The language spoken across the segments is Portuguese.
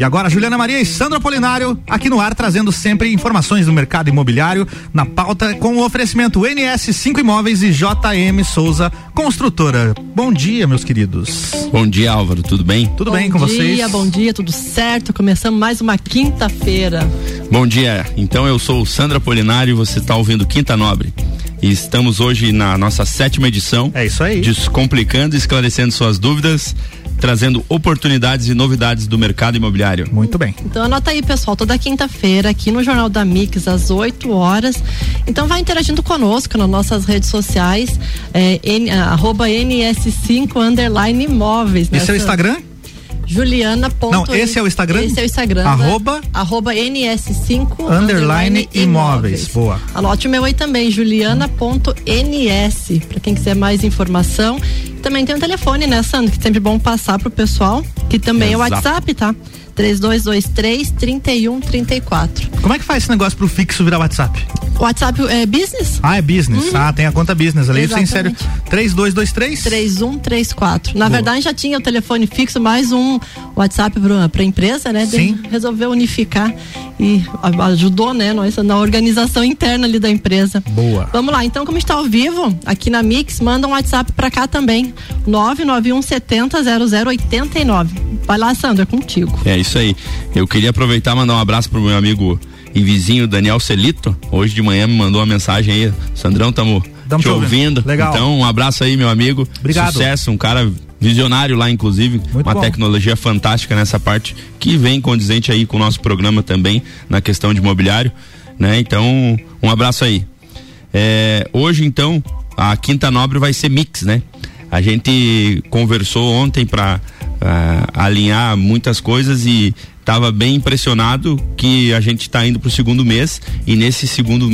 E agora Juliana Maria e Sandra Polinário aqui no ar trazendo sempre informações do mercado imobiliário na pauta com o oferecimento NS5 Imóveis e JM Souza Construtora. Bom dia, meus queridos. Bom dia, Álvaro, tudo bem? Tudo bom bem com dia, vocês? Bom dia, bom dia, tudo certo? Começamos mais uma quinta-feira. Bom dia. Então eu sou Sandra Polinário e você está ouvindo Quinta Nobre. E estamos hoje na nossa sétima edição. É isso aí. Descomplicando e esclarecendo suas dúvidas trazendo oportunidades e novidades do mercado imobiliário. Muito bem. Então anota aí, pessoal, toda quinta-feira aqui no Jornal da Mix às 8 horas. Então vai interagindo conosco nas nossas redes sociais, é, N, arroba NS5 underline imóveis. Esse é o Instagram? Juliana. Não, esse é o Instagram? Esse é o Instagram. Arroba? Arroba NS5 underline imóveis. Boa. Anote o meu aí também, juliana.ns, para quem quiser mais informação. Também tem um telefone, né, Sandro? Que é sempre bom passar pro pessoal, que também Exato. é o WhatsApp, tá? 3223 3134. Como é que faz esse negócio pro fixo virar WhatsApp? WhatsApp é business? Ah, é business. Uhum. Ah, tem a conta business ali. Exatamente. Sem sério. 3223 3134. Na Boa. verdade já tinha o telefone fixo, mais um WhatsApp para pra empresa, né? Sim. De, resolveu unificar e ajudou, né, nós, na organização interna ali da empresa. Boa. Vamos lá, então, como está ao vivo, aqui na Mix, manda um WhatsApp para cá também. 991 70 0089. Vai lá, Sandra, é contigo. É isso aí. Eu queria aproveitar e mandar um abraço pro meu amigo e vizinho Daniel Celito. Hoje de manhã me mandou uma mensagem aí. Sandrão, tamo, tamo te ouvindo. ouvindo. Legal. Então, um abraço aí, meu amigo. Obrigado. Sucesso, um cara visionário lá, inclusive. Muito uma bom. tecnologia fantástica nessa parte que vem condizente aí com o nosso programa também na questão de imobiliário, né? Então, um abraço aí. É, hoje, então, a Quinta Nobre vai ser mix, né? A gente conversou ontem para uh, alinhar muitas coisas e estava bem impressionado que a gente está indo para o segundo mês. E nesse segundo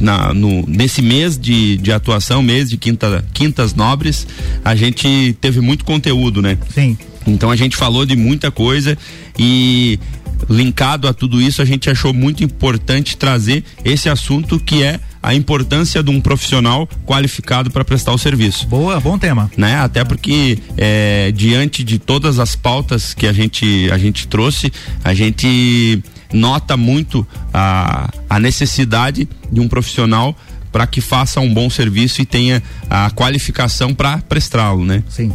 na, no, nesse mês de, de atuação mês de quinta, quintas nobres a gente teve muito conteúdo né? Sim. Então a gente falou de muita coisa e linkado a tudo isso a gente achou muito importante trazer esse assunto que é a importância de um profissional qualificado para prestar o serviço. Boa, bom tema. Né? Até porque é, diante de todas as pautas que a gente a gente trouxe, a gente nota muito a, a necessidade de um profissional para que faça um bom serviço e tenha a qualificação para prestá-lo, né? Sim.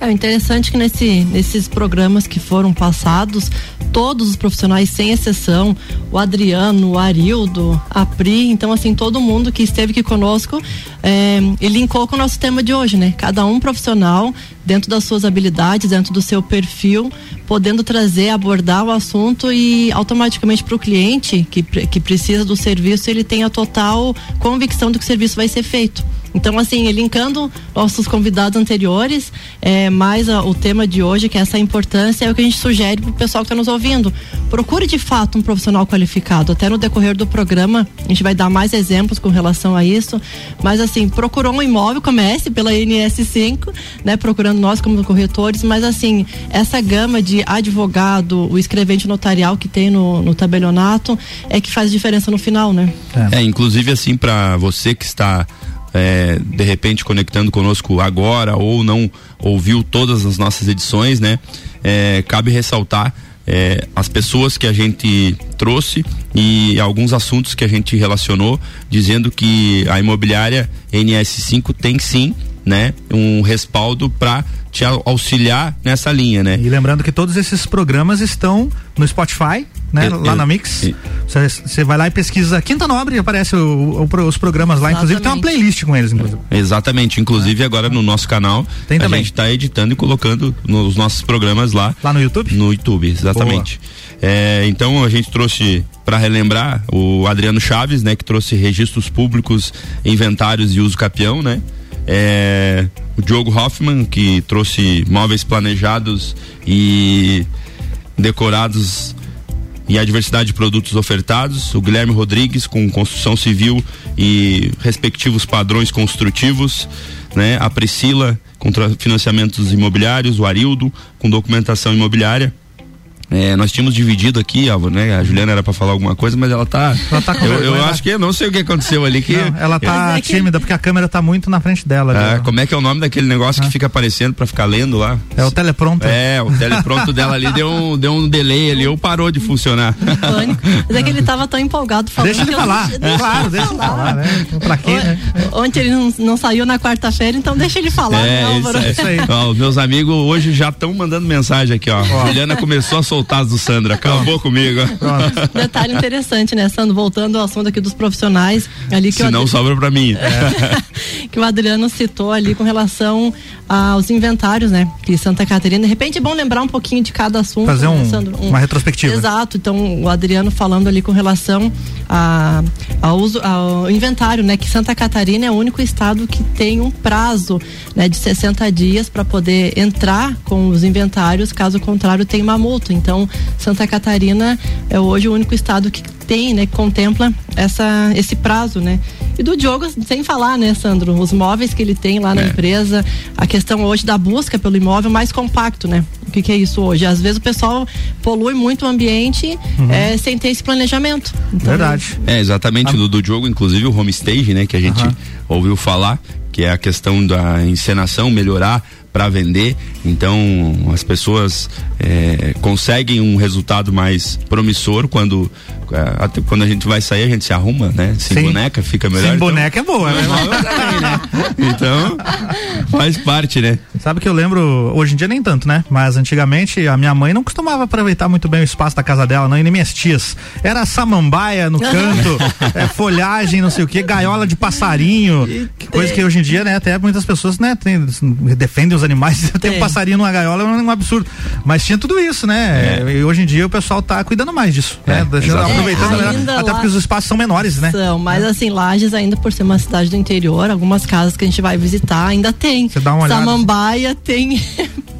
É interessante que nesse, nesses programas que foram passados, todos os profissionais, sem exceção, o Adriano, o Arildo, a Pri, então assim, todo mundo que esteve aqui conosco, é, ele linkou com o nosso tema de hoje, né? Cada um profissional, dentro das suas habilidades, dentro do seu perfil, podendo trazer, abordar o assunto e automaticamente para o cliente que, que precisa do serviço, ele tem a total convicção de que o serviço vai ser feito. Então, assim, linkando nossos convidados anteriores, é, mais a, o tema de hoje, que é essa importância, é o que a gente sugere para o pessoal que está nos ouvindo. Procure de fato um profissional qualificado. Até no decorrer do programa, a gente vai dar mais exemplos com relação a isso. Mas, assim, procurou um imóvel, comece pela NS5, né? Procurando nós como corretores, mas, assim, essa gama de advogado, o escrevente notarial que tem no, no tabelionato, é que faz diferença no final, né? É, é inclusive, assim, para você que está é, de repente conectando conosco agora ou não ouviu todas as nossas edições, né? É, cabe ressaltar é, as pessoas que a gente trouxe e alguns assuntos que a gente relacionou, dizendo que a imobiliária NS5 tem sim, né, um respaldo para te auxiliar nessa linha, né? E lembrando que todos esses programas estão no Spotify, né? Eu, lá eu, na Mix. Você vai lá e pesquisa Quinta Nobre e aparece o, o, os programas lá. Exatamente. Inclusive tem uma playlist com eles, inclusive. Exatamente. Inclusive agora no nosso canal tem a também. gente está editando e colocando nos nossos programas lá. Lá no YouTube? No YouTube, exatamente. É, então a gente trouxe para relembrar o Adriano Chaves, né? Que trouxe registros públicos, inventários e uso capião, né? É, o Diogo Hoffman, que trouxe móveis planejados e decorados e a diversidade de produtos ofertados, o Guilherme Rodrigues com construção civil e respectivos padrões construtivos, né? A Priscila com financiamentos imobiliários, o Arildo com documentação imobiliária, É, nós tínhamos dividido aqui, Álvaro, né? A Juliana era para falar alguma coisa, mas ela tá. Ela tá eu, eu acho que não sei o que aconteceu ali. Que não, ela tá é tímida porque a câmera tá muito na frente dela. É, como é que é o nome daquele negócio ah. que fica aparecendo para ficar lendo lá? É o telepronto. É, o telepronto dela ali deu um, deu um delay ali, ou parou de funcionar. Pânico. Mas é que ele tava tão empolgado falando. Deixa ele falar. Eu, claro, deixa ele falar, né? Pra quê, né? Ontem ele não, não saiu na quarta-feira, então deixa ele falar. É, né, isso, é isso aí. Ó, meus amigos hoje já estão mandando mensagem aqui, ó. ó. Juliana começou a soltar as do Sandra. Acabou comigo. Pronto. Detalhe interessante, né, Sandro? Voltando ao assunto aqui dos profissionais. Ali que Se não, Adri... sobra pra mim. É. que o Adriano citou ali com relação aos inventários, né? Que Santa Catarina. De repente é bom lembrar um pouquinho de cada assunto. Fazer né, um, né, um, uma retrospectiva. Exato. Então, o Adriano falando ali com relação a, ao, uso, ao inventário, né? Que Santa Catarina é o único estado que tem um prazo né, de 60 dias para poder entrar com os inventários, caso contrário, tem uma multa. Então, Santa Catarina é hoje o único estado que tem, né, que contempla essa, esse prazo, né? E do Diogo, sem falar, né, Sandro, os móveis que ele tem lá na é. empresa, a questão hoje da busca pelo imóvel mais compacto, né? O que, que é isso hoje? Às vezes o pessoal polui muito o ambiente uhum. é, sem ter esse planejamento. Então, Verdade. É, exatamente, a... do, do Diogo, inclusive o homestage, né, que a gente uhum. ouviu falar, que é a questão da encenação, melhorar para vender. Então as pessoas é, conseguem um resultado mais promissor quando até quando a gente vai sair a gente se arruma, né? Sem Sim. boneca fica melhor. Sem então, boneca é boa, né? né? Então faz parte, né? Sabe que eu lembro hoje em dia nem tanto, né? Mas antigamente a minha mãe não costumava aproveitar muito bem o espaço da casa dela, não e nem minhas tias. Era samambaia no canto, é, folhagem, não sei o que, gaiola de passarinho, que coisa que hoje em dia, né? Até muitas pessoas, né? Tem, defendem os animais, tem um passarinho numa gaiola é um absurdo. Mas tinha tudo isso, né? É. E hoje em dia o pessoal tá cuidando mais disso, né? é, né? Aproveitando, é, até porque os espaços são menores, né? São, mas assim, Lages ainda por ser uma cidade do interior, algumas casas que a gente vai visitar ainda tem. Você dá uma olhada. Samambaia tem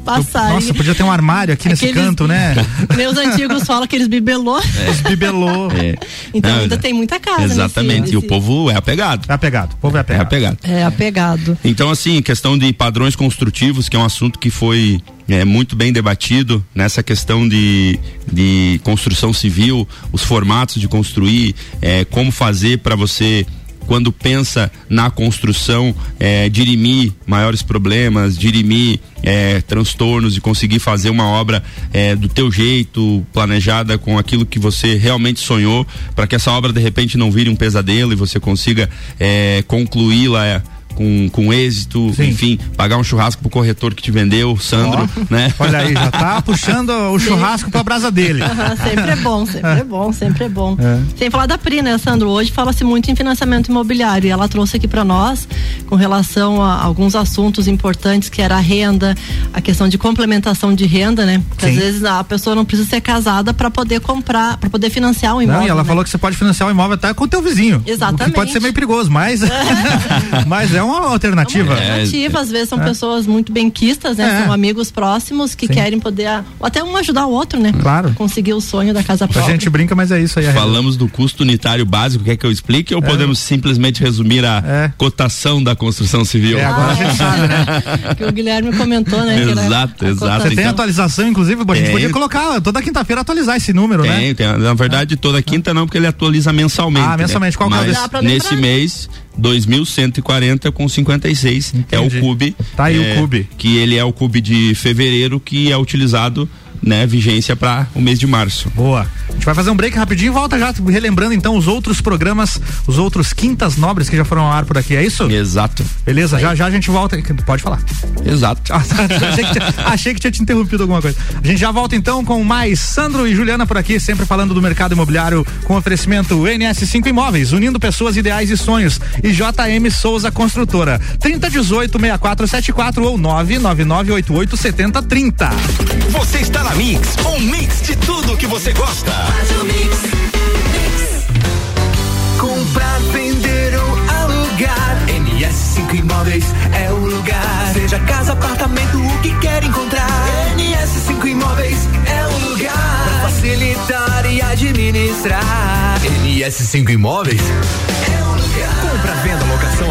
passarinho. Nossa, podia ter um armário aqui aqueles, nesse canto, né? Meus antigos falam aqueles bibelô. É. Os bibelô. É. Então Não, ainda tem muita casa. Exatamente. Nesse, e o povo é apegado. É apegado. O povo é apegado. É apegado. É apegado. Então, assim, questão de padrões construtivos, que é um assunto que foi é, muito bem debatido nessa questão de, de construção civil, os formatos de construir, é, como fazer para você quando pensa na construção, é, dirimir maiores problemas, dirimir é, transtornos e conseguir fazer uma obra é, do teu jeito, planejada com aquilo que você realmente sonhou, para que essa obra de repente não vire um pesadelo e você consiga é, concluí-la com, com êxito, Sim. enfim, pagar um churrasco pro corretor que te vendeu, Sandro, oh, né? Olha aí, já tá puxando o churrasco pra brasa dele. Uhum, sempre é bom, sempre é bom, sempre é bom. É. Sem falar da Pri, né, Sandro? Hoje fala-se muito em financiamento imobiliário e ela trouxe aqui para nós com relação a alguns assuntos importantes que era a renda, a questão de complementação de renda, né? Porque às vezes a pessoa não precisa ser casada para poder comprar, para poder financiar um imóvel. Não, e ela né? falou que você pode financiar o um imóvel até com o teu vizinho. Exatamente. O que pode ser meio perigoso, mas mas é uma alternativa. É uma alternativa, às vezes são é. pessoas muito benquistas, né? É. São amigos próximos que Sim. querem poder, ou até um ajudar o outro, né? Claro. Conseguir o sonho da casa própria. A gente brinca, mas é isso aí. Falamos do custo unitário básico, quer que eu explique ou é. podemos simplesmente resumir a é. cotação da construção civil? É, agora ah, a gente sabe, né? que o Guilherme comentou, né? Exato, exato. Você tem então, atualização, inclusive, a gente podia colocar toda quinta-feira atualizar esse número, tem, né? Tem, na verdade, toda quinta não, porque ele atualiza mensalmente. Ah, mensalmente. Né? Qual Mas que é nesse mês 2.140 com 56 Entendi. é o cube. Tá aí é, o cube. Que ele é o cube de fevereiro que é utilizado né, vigência para o mês de março. Boa. A gente vai fazer um break rapidinho e volta já relembrando então os outros programas, os outros quintas nobres que já foram ao ar por aqui, é isso? Exato. Beleza, já já a gente volta. Pode falar. Exato. Ah, achei, que tinha, achei que tinha te interrompido alguma coisa. A gente já volta então com mais Sandro e Juliana por aqui, sempre falando do mercado imobiliário com oferecimento NS5 Imóveis, unindo pessoas, ideais e sonhos. E JM Souza Construtora. 3018 6474 ou 99988 7030. Você está na na Mix, um mix de tudo que você gosta. Comprar, vender ou alugar. NS5 Imóveis é o lugar. Seja casa, apartamento, o que quer encontrar. NS5 Imóveis é o lugar. Pra facilitar e administrar. NS5 Imóveis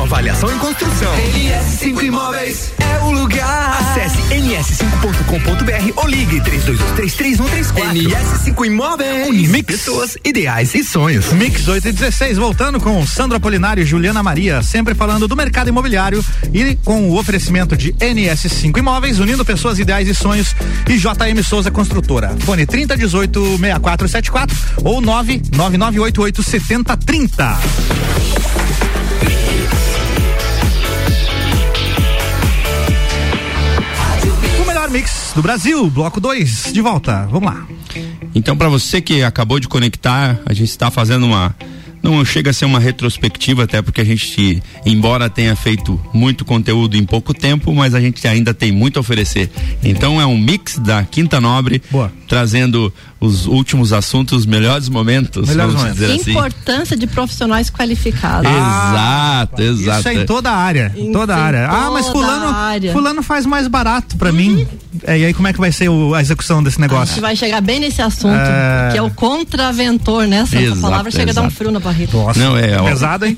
avaliação e construção. NS5 Imóveis é o lugar. Acesse ns5.com.br ou ligue 32233134. NS5 Imóveis. Unimix. Pessoas, ideais e sonhos. Mix 8 e 16, voltando com Sandro Apolinário e Juliana Maria, sempre falando do mercado imobiliário e com o oferecimento de NS5 Imóveis, unindo pessoas, ideais e sonhos e JM Souza Construtora. Fone 3018 6474 ou 99988 7030. Melhor mix do Brasil, bloco 2, de volta. Vamos lá. Então, para você que acabou de conectar, a gente está fazendo uma não chega a ser uma retrospectiva, até porque a gente, embora tenha feito muito conteúdo em pouco tempo, mas a gente ainda tem muito a oferecer. Então é um mix da Quinta Nobre, Boa. trazendo os últimos assuntos, os melhores momentos. Melhores vamos momentos. assim. Importância de profissionais qualificados. Exato, exato. Isso é em toda a área. Em toda a área. Ah, mas toda fulano, área. fulano faz mais barato pra mim. É, e aí como é que vai ser o- a execução desse A gente negócio? vai chegar bem nesse assunto, É. que é o contraventor, né? Essa Exato, palavra chega a dar um exato. frio na barriga. Nossa, Não, é, ó. pesado, hein?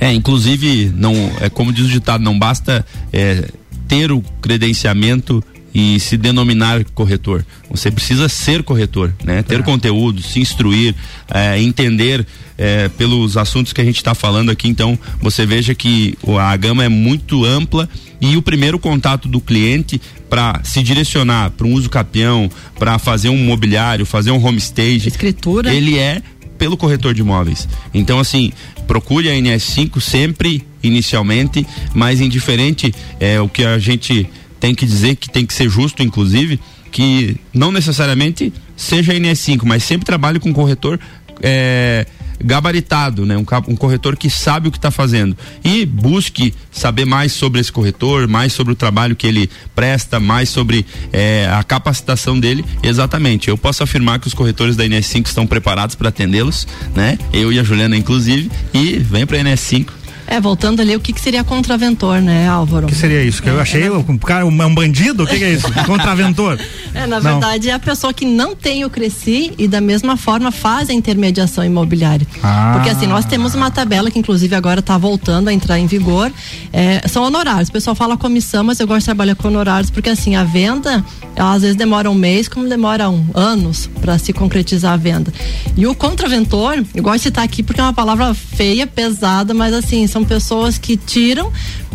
É, inclusive, não, é como diz o ditado, não basta é, ter o credenciamento e se denominar corretor. Você precisa ser corretor, né? Ter conteúdo, se instruir, é, entender é, pelos assuntos que a gente está falando aqui. Então, você veja que a gama é muito ampla e o primeiro contato do cliente para se direcionar para um uso capião, para fazer um mobiliário, fazer um homestage, Escritura. ele é pelo corretor de imóveis. Então, assim, procure a NS5 sempre, inicialmente, mas indiferente é o que a gente tem que dizer, que tem que ser justo, inclusive, que não necessariamente seja a NS5, mas sempre trabalhe com corretor é, gabaritado, né? Um, um corretor que sabe o que está fazendo e busque saber mais sobre esse corretor, mais sobre o trabalho que ele presta, mais sobre é, a capacitação dele. Exatamente. Eu posso afirmar que os corretores da NS5 estão preparados para atendê-los, né? Eu e a Juliana, inclusive, e vem para a NS5. É, voltando ali, o que, que seria contraventor, né, Álvaro? O que seria isso? Que eu achei um cara um, um bandido? O que, que é isso? Contraventor? É, na Não. verdade, é a pessoa que não tem o Cresci e da mesma forma faz a intermediação imobiliária. Ah. Porque assim, nós temos uma tabela que inclusive agora está voltando a entrar em vigor. É, são honorários. O pessoal fala comissão, mas eu gosto de trabalhar com honorários porque assim, a venda, ela, às vezes demora um mês, como demora um, anos para se concretizar a venda. E o contraventor, eu gosto de citar aqui porque é uma palavra feia, pesada, mas assim, são pessoas que tiram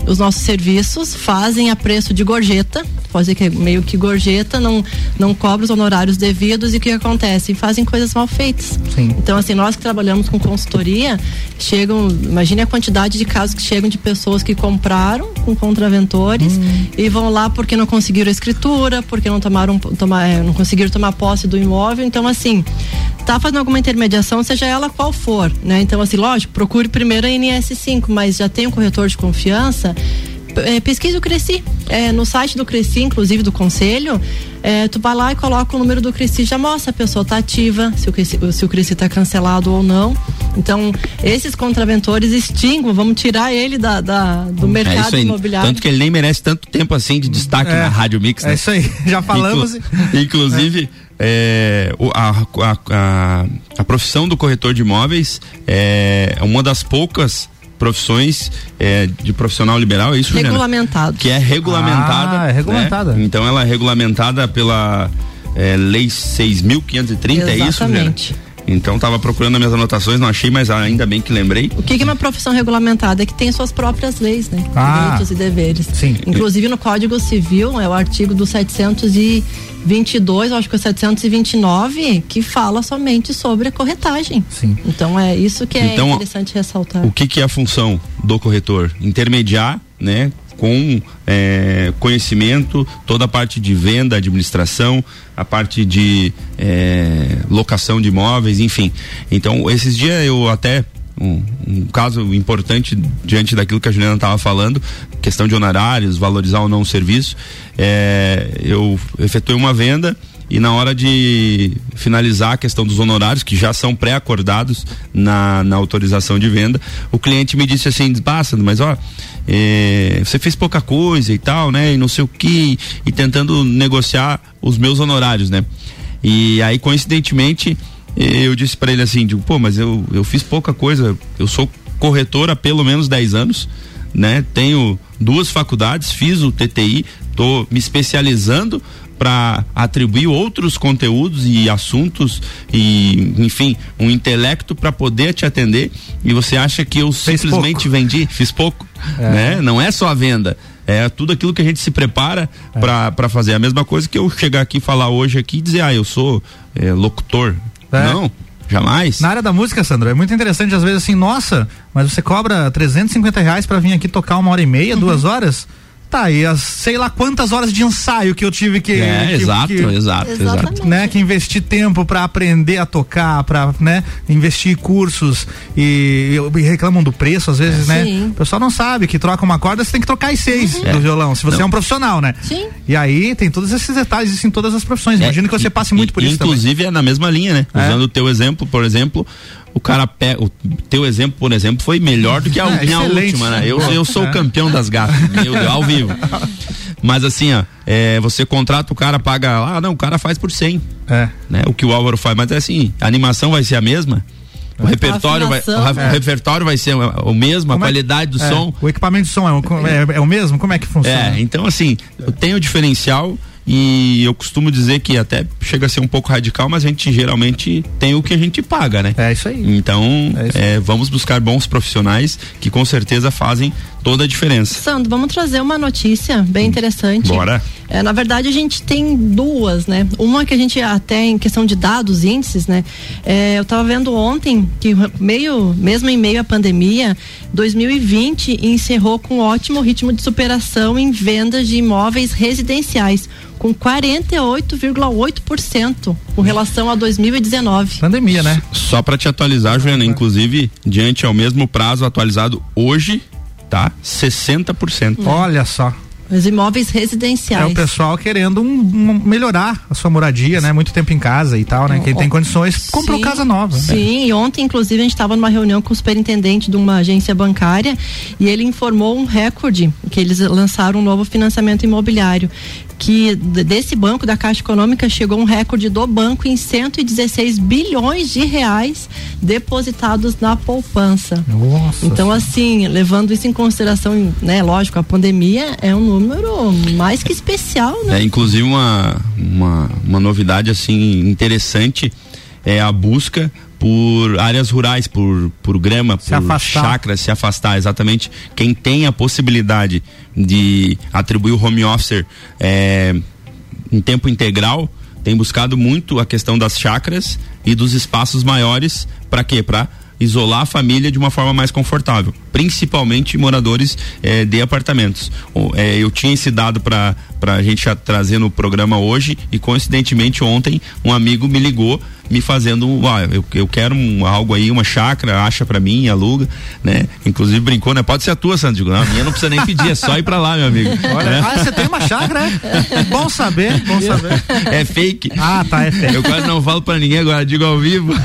os nossos serviços, fazem a preço de gorjeta, pode dizer que é meio que gorjeta, não, não cobra os honorários devidos e o que acontece? Fazem coisas mal feitas. Sim. Então, assim, nós que trabalhamos com consultoria, chegam, imagine a quantidade de casos que chegam de pessoas que compraram com contraventores e vão lá porque não conseguiram a escritura, porque não tomaram, tomar, eh, não conseguiram tomar posse do imóvel. Então, assim, tá fazendo alguma intermediação, seja ela qual for, né? Então, assim, lógico, procure primeiro a NS5, mas já tem um corretor de confiança. É, pesquise o Cresci. É, no site do Cresci, inclusive do Conselho, é, tu vai lá e coloca o número do Cresci, já mostra se a pessoa está ativa, se o Cresci, se o Cresci está cancelado ou não. Então, esses contraventores extinguam, vamos tirar ele da, da- do É mercado isso aí. imobiliário. Tanto que ele nem merece tanto tempo assim de destaque É. na Rádio Mix, né? É isso aí. Já falamos. Inclu- inclusive, é, a, a, a, a profissão do corretor de imóveis é uma das poucas profissões é, de profissional liberal, é isso, Regulamentado. Juliana? Que é regulamentada. Ah, é regulamentada. Né? Então ela é regulamentada pela é, Lei 6.530, é isso, Exatamente. Então estava procurando minhas anotações, não achei, mas ainda bem que lembrei. O que, que é uma profissão regulamentada? É que tem suas próprias leis, né? Ah, Direitos e deveres. Sim. Inclusive no Código Civil, é o artigo do 700 e 22, acho que é 729, que fala somente sobre a corretagem. Sim. Então é isso que é então, interessante ressaltar. O que, que é a função do corretor? Intermediar, né? com é, conhecimento, toda a parte de venda, administração, a parte de é, locação de imóveis, enfim. Então, esses dias eu até um, um caso importante diante daquilo que a Juliana estava falando, questão de honorários, valorizar ou não o serviço. é, eu efetuei uma venda e na hora de finalizar a questão dos honorários, que já são pré-acordados na, na autorização de venda, o cliente me disse assim, passa, mas ó, é, você fez pouca coisa e tal, né? E não sei o que, e tentando negociar os meus honorários, né? E aí, coincidentemente, eu disse para ele assim, digo, pô, mas eu, eu fiz pouca coisa, eu sou corretor há pelo menos 10 anos, né? Tenho duas faculdades, fiz o TTI, tô me especializando para atribuir outros conteúdos e assuntos e enfim um intelecto para poder te atender e você acha que eu Fez simplesmente pouco. vendi fiz pouco É. né não é só a venda é tudo aquilo que a gente se prepara É. pra para fazer a mesma coisa que eu chegar aqui e falar hoje aqui e dizer ah eu sou é, locutor É. não jamais Na área da música, Sandro, é muito interessante às vezes assim, nossa, mas você cobra 350 reais pra vir aqui tocar uma hora e meia, duas horas? Tá, e as sei lá quantas horas de ensaio que eu tive que. é que- exato que- exato exato Exatamente. né, que investir tempo pra aprender a tocar, pra, né, investir em cursos e, e reclamam do preço às vezes, né? Sim. O pessoal não sabe que troca uma corda, você tem que trocar as seis do violão, se você Não. é um profissional, né? Sim. E aí tem todos esses detalhes, isso em todas as profissões. Imagino que você É, passe e- muito por isso também. Inclusive é na mesma linha, né? É. Usando o teu exemplo, por exemplo, o cara pega. O teu exemplo, por exemplo, foi melhor do que a É, minha última, né? Eu, eu sou É. o campeão das gatas, meu Deus, ao vivo. Mas assim, ó, é, você contrata o cara, paga lá, ah, não, o cara faz por 100, É. né? O que o Álvaro faz, mas é assim, a animação vai ser a mesma. O repertório, vai, o, o repertório vai ser o o mesmo, a Como é- qualidade do é, som. O equipamento de som é, o- é- é o mesmo? Como é que funciona? É, então assim, eu tenho diferencial e eu costumo dizer que até chega a ser um pouco radical, mas a gente geralmente tem o que a gente paga, né? É isso aí. Então, É isso é, vamos buscar bons profissionais que com certeza fazem toda a diferença. Sandro, vamos trazer uma notícia bem interessante. Bora. É, na verdade, a gente tem duas, né? Uma que a gente até em questão de dados, índices, né? É, eu estava vendo ontem que meio, mesmo em meio à pandemia, 2020 encerrou com um ótimo ritmo de superação em vendas de imóveis residenciais, com 48,8% com relação a 2019. Pandemia, né? Só para te atualizar, Juliana, inclusive, diante ao mesmo prazo atualizado hoje, tá? 60%. Olha só. Os imóveis É residenciais. o pessoal querendo um- um- melhorar a sua moradia, né? Muito tempo em casa e tal, né? Quem tem condições comprou Sim, casa nova. né? Sim, e ontem, inclusive, a gente estava numa reunião com o superintendente de uma agência bancária e ele informou um recorde que eles lançaram um novo financiamento imobiliário. Que desse banco da Caixa Econômica chegou um recorde do banco em 116 bilhões de reais depositados na poupança. Nossa. Então, assim, levando isso em consideração, né, lógico, a pandemia é um número mais que especial, né? É, inclusive uma, uma, uma novidade assim interessante é a busca por áreas rurais, por, por grama, Se por afastar. chácaras, se afastar. Exatamente. Quem tem a possibilidade de atribuir o home office é, em tempo integral tem buscado muito a questão das chácaras e dos espaços maiores. Para quê? Para isolar a família de uma forma mais confortável, principalmente moradores eh, de apartamentos. O- eh, eu tinha esse dado para a gente trazer no programa hoje e coincidentemente ontem um amigo me ligou me fazendo, ah, eu, eu quero um, algo aí, uma chácara, acha para mim, aluga, né? Inclusive brincou, né? Pode ser a tua, Sandro. Digo, não, a minha não precisa nem pedir, é só ir para lá, meu amigo. Olha, né? ah, você tem uma chácara, é? Bom saber, bom saber. É fake. Ah, tá, é fé. Eu quase não falo para ninguém agora, digo ao vivo.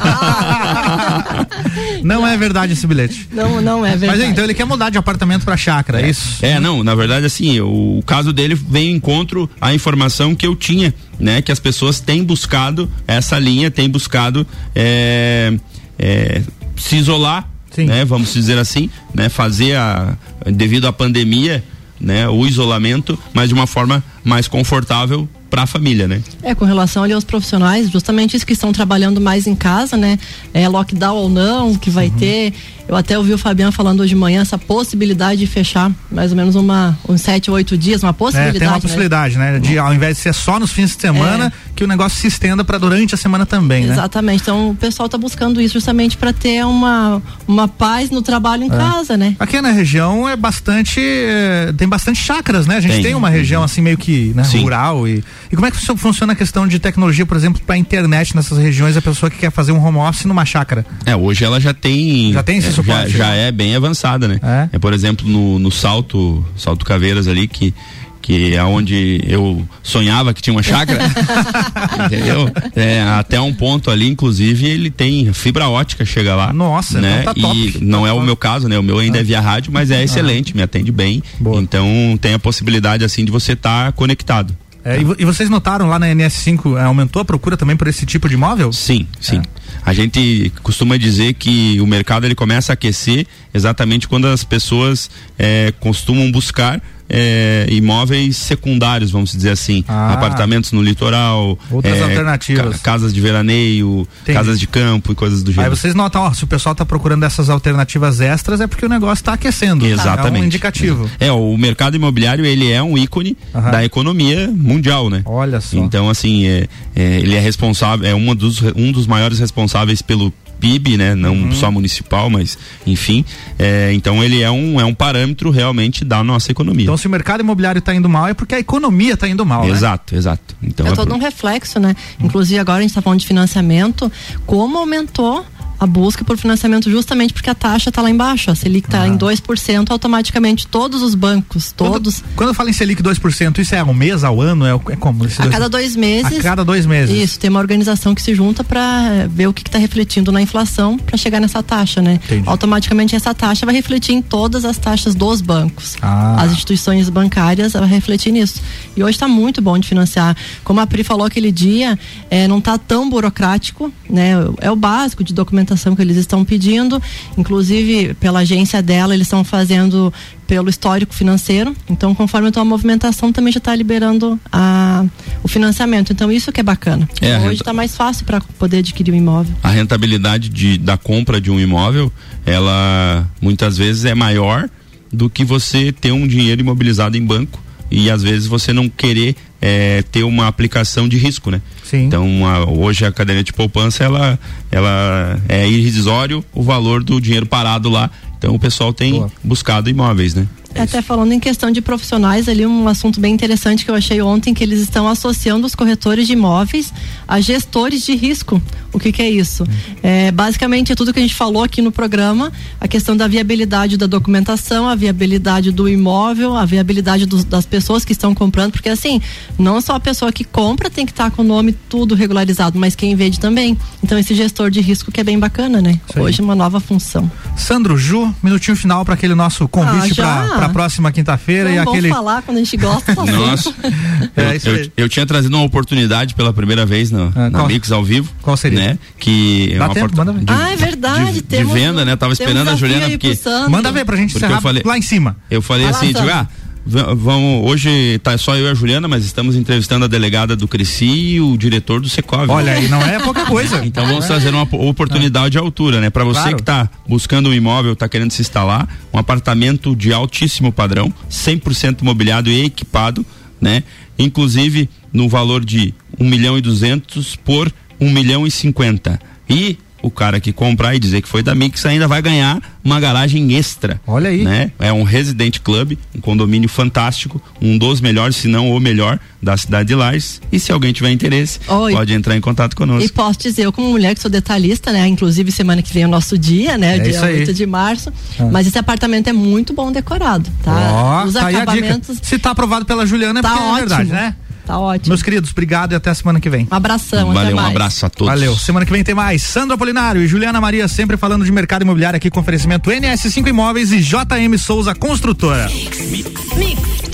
Não é verdade esse bilhete. Não, não é verdade. Mas então ele quer mudar de apartamento pra chácara, é isso? É, não, na verdade, assim, o, o caso dele vem em encontro à informação que eu tinha, né? Que as pessoas têm buscado essa linha, têm buscado é, é, se isolar, Sim. né? Vamos dizer assim, né? Fazer a, devido à pandemia, né? O isolamento, mas de uma forma mais confortável para a família, né? É, com relação ali aos profissionais, justamente isso que estão trabalhando mais em casa, né? É lockdown ou não, que Uhum. vai ter. Eu até ouvi o Fabiano falando hoje de manhã essa possibilidade de fechar mais ou menos uma, uns sete ou oito dias, uma É, possibilidade. tem uma né? possibilidade, né? De ao invés de ser só nos fins de semana, que o negócio se estenda pra durante a semana também, né? Exatamente. Então o pessoal está buscando isso justamente para ter uma, uma paz no trabalho É. em casa, né? Aqui na região é bastante. eh, tem bastante chácaras, né? A gente tem, Tem. uma região assim meio que né, rural. E, e como é que funcio- funciona a questão de tecnologia, por exemplo, pra internet nessas regiões, a pessoa que quer fazer um home office numa chácara? É, hoje ela já tem. Já tem esse é, suporte, Já, já é bem avançada, né? É? por exemplo, no, no Salto, Salto Caveiras ali, que, que é onde eu sonhava que tinha uma chácara. entendeu? É, até um ponto ali, inclusive, ele tem fibra ótica, chega lá. Nossa, né? então tá top. E não é o meu caso, né? O meu ainda é via rádio, mas é excelente, me atende bem. Boa. Então tem a possibilidade, assim, de você estar conectado. É, e, e vocês notaram lá na NS5, eh, aumentou a procura também por esse tipo de imóvel? Sim, sim. A gente costuma dizer que o mercado ele começa a aquecer exatamente quando as pessoas é, costumam buscar é, imóveis secundários, vamos dizer assim. Ah. Apartamentos no litoral. Outras é, alternativas. Ca casas de veraneio, Entendi. casas de campo e coisas do gênero. Aí vocês notam, ó, se o pessoal está procurando essas alternativas extras é porque o negócio está aquecendo. Exatamente. É um indicativo. É, o mercado imobiliário ele é um ícone da economia mundial, né? Olha só. Então, assim, é, é, ele é responsável, é uma dos, um dos maiores responsáveis pelo PIB, né? Não uhum. só municipal, mas enfim. É, então ele é um, é um parâmetro realmente da nossa economia. Então se o mercado imobiliário está indo mal é porque a economia está indo mal, Exato, né? exato. Então é, é todo por... um reflexo, né? Inclusive agora a gente está falando de financiamento, como aumentou a busca por financiamento justamente porque a taxa está lá embaixo. A Selic está ah. em 2%, automaticamente todos os bancos, todos. Quando, quando eu falo em Selic 2%, isso é um mês, ao ano? É, é como? a cada dois meses. A cada dois meses. Isso, tem uma organização que se junta para ver o que está refletindo na inflação para chegar nessa taxa, né? Entendi. Automaticamente essa taxa vai refletir em todas as taxas dos bancos. Ah. As instituições bancárias vai refletir nisso. E hoje está muito bom de financiar. Como a Pri falou aquele dia, é, não está tão burocrático, né? É o básico de documentação documentação que eles estão pedindo, inclusive pela agência dela, eles estão fazendo pelo histórico financeiro. Então, conforme a tua movimentação, também já está liberando a, o financiamento. Então, isso que é bacana. É, Hoje está mais fácil para poder adquirir um imóvel. A rentabilidade de, da compra de um imóvel, ela muitas vezes é maior do que você ter um dinheiro imobilizado em banco e às vezes você não querer é, ter uma aplicação de risco, né? Sim. Então a, hoje a caderneta de poupança ela, ela é irrisório o valor do dinheiro parado lá. Então o pessoal tem Boa. buscado imóveis, né? Até falando em questão de profissionais, ali um assunto bem interessante que eu achei ontem, que eles estão associando os corretores de imóveis a gestores de risco. O que, que é isso? É, basicamente é tudo que a gente falou aqui no programa, a questão da viabilidade da documentação, a viabilidade do imóvel, a viabilidade das pessoas que estão comprando, porque assim, não só a pessoa que compra tem que estar com o nome tudo regularizado, mas quem vende também. Então esse gestor de risco que é bem bacana, né? Hoje uma nova função. Sandro Ju, minutinho final para aquele nosso convite ah, para a próxima quinta-feira e aquele. falar quando a gente gosta. Tá Nossa, é, eu, eu, eu, tinha trazido uma oportunidade pela primeira vez no, ah, na Mix ao vivo. Qual seria? Né? Que Dá é uma tempo, manda ver. De, ah, é verdade. De, temos, de venda, né? Tava esperando a Juliana porque. Manda ver pra gente encerrar falei, lá em cima. Eu falei Vai assim, digo, ah, Vamos, hoje tá só eu e a Juliana, mas estamos entrevistando a delegada do Cresci e o diretor do Secov. Olha aí, não é pouca coisa. então vamos trazer uma oportunidade de altura, né? Para você claro. que está buscando um imóvel, está querendo se instalar, um apartamento de altíssimo padrão, 100% mobiliado e equipado, né? Inclusive no valor de um milhão e duzentos por um milhão e cinquenta. E o cara que comprar e dizer que foi da Mix ainda vai ganhar uma garagem extra. Olha aí. Né? É um Resident Club, um condomínio fantástico, um dos melhores, se não o melhor da cidade de Lages. E se alguém tiver interesse, Oi. pode entrar em contato conosco. E posso dizer, eu como mulher que sou detalhista, né? Inclusive semana que vem é o nosso dia, né? É dia 8 de março. Ah. Mas esse apartamento é muito bom decorado, tá? Oh, Os tá acabamentos. Se tá aprovado pela Juliana é tá porque ótimo. é verdade, né? Tá ótimo. Meus queridos, obrigado e até a semana que vem. Um abração, Valeu, um abraço a todos. Valeu. Semana que vem tem mais. Sandro Apolinário e Juliana Maria sempre falando de mercado imobiliário aqui com oferecimento NS5 Imóveis e JM Souza Construtora. Mix. Mix.